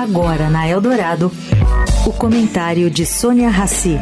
Agora na Eldorado, o comentário de Sônia Rassi.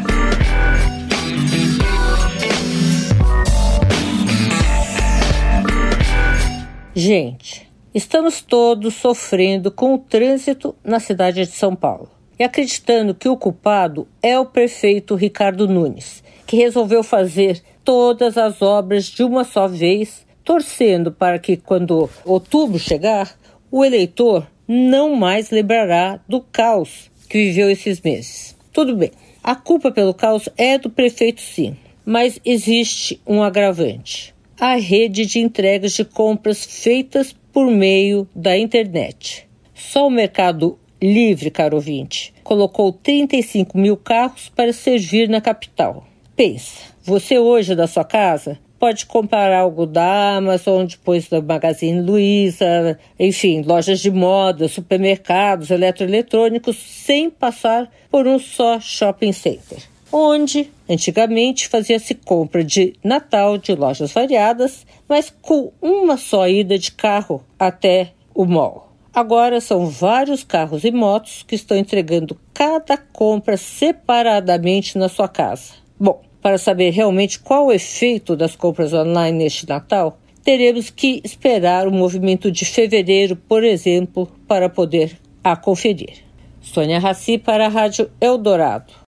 Gente, estamos todos sofrendo com o trânsito na cidade de São Paulo e acreditando que o culpado é o prefeito Ricardo Nunes, que resolveu fazer todas as obras de uma só vez, torcendo para que quando outubro chegar, o eleitor não mais lembrará do caos que viveu esses meses. Tudo bem, a culpa pelo caos é do prefeito, sim, mas existe um agravante: a rede de entregas de compras feitas por meio da internet. Só o mercado livre, caro ouvinte, colocou 35 mil carros para servir na capital. Pensa, você hoje da sua casa pode comprar algo da Amazon, depois da Magazine Luiza, enfim, lojas de moda, supermercados, eletroeletrônicos, sem passar por um só shopping center. Onde, antigamente, fazia-se compra de Natal de lojas variadas, mas com uma só ida de carro até o mall. Agora são vários carros e motos que estão entregando cada compra separadamente na sua casa. Bom, para saber realmente qual o efeito das compras online neste Natal, teremos que esperar o movimento de fevereiro, por exemplo, para poder a conferir. Sônia Raci para a Rádio Eldorado.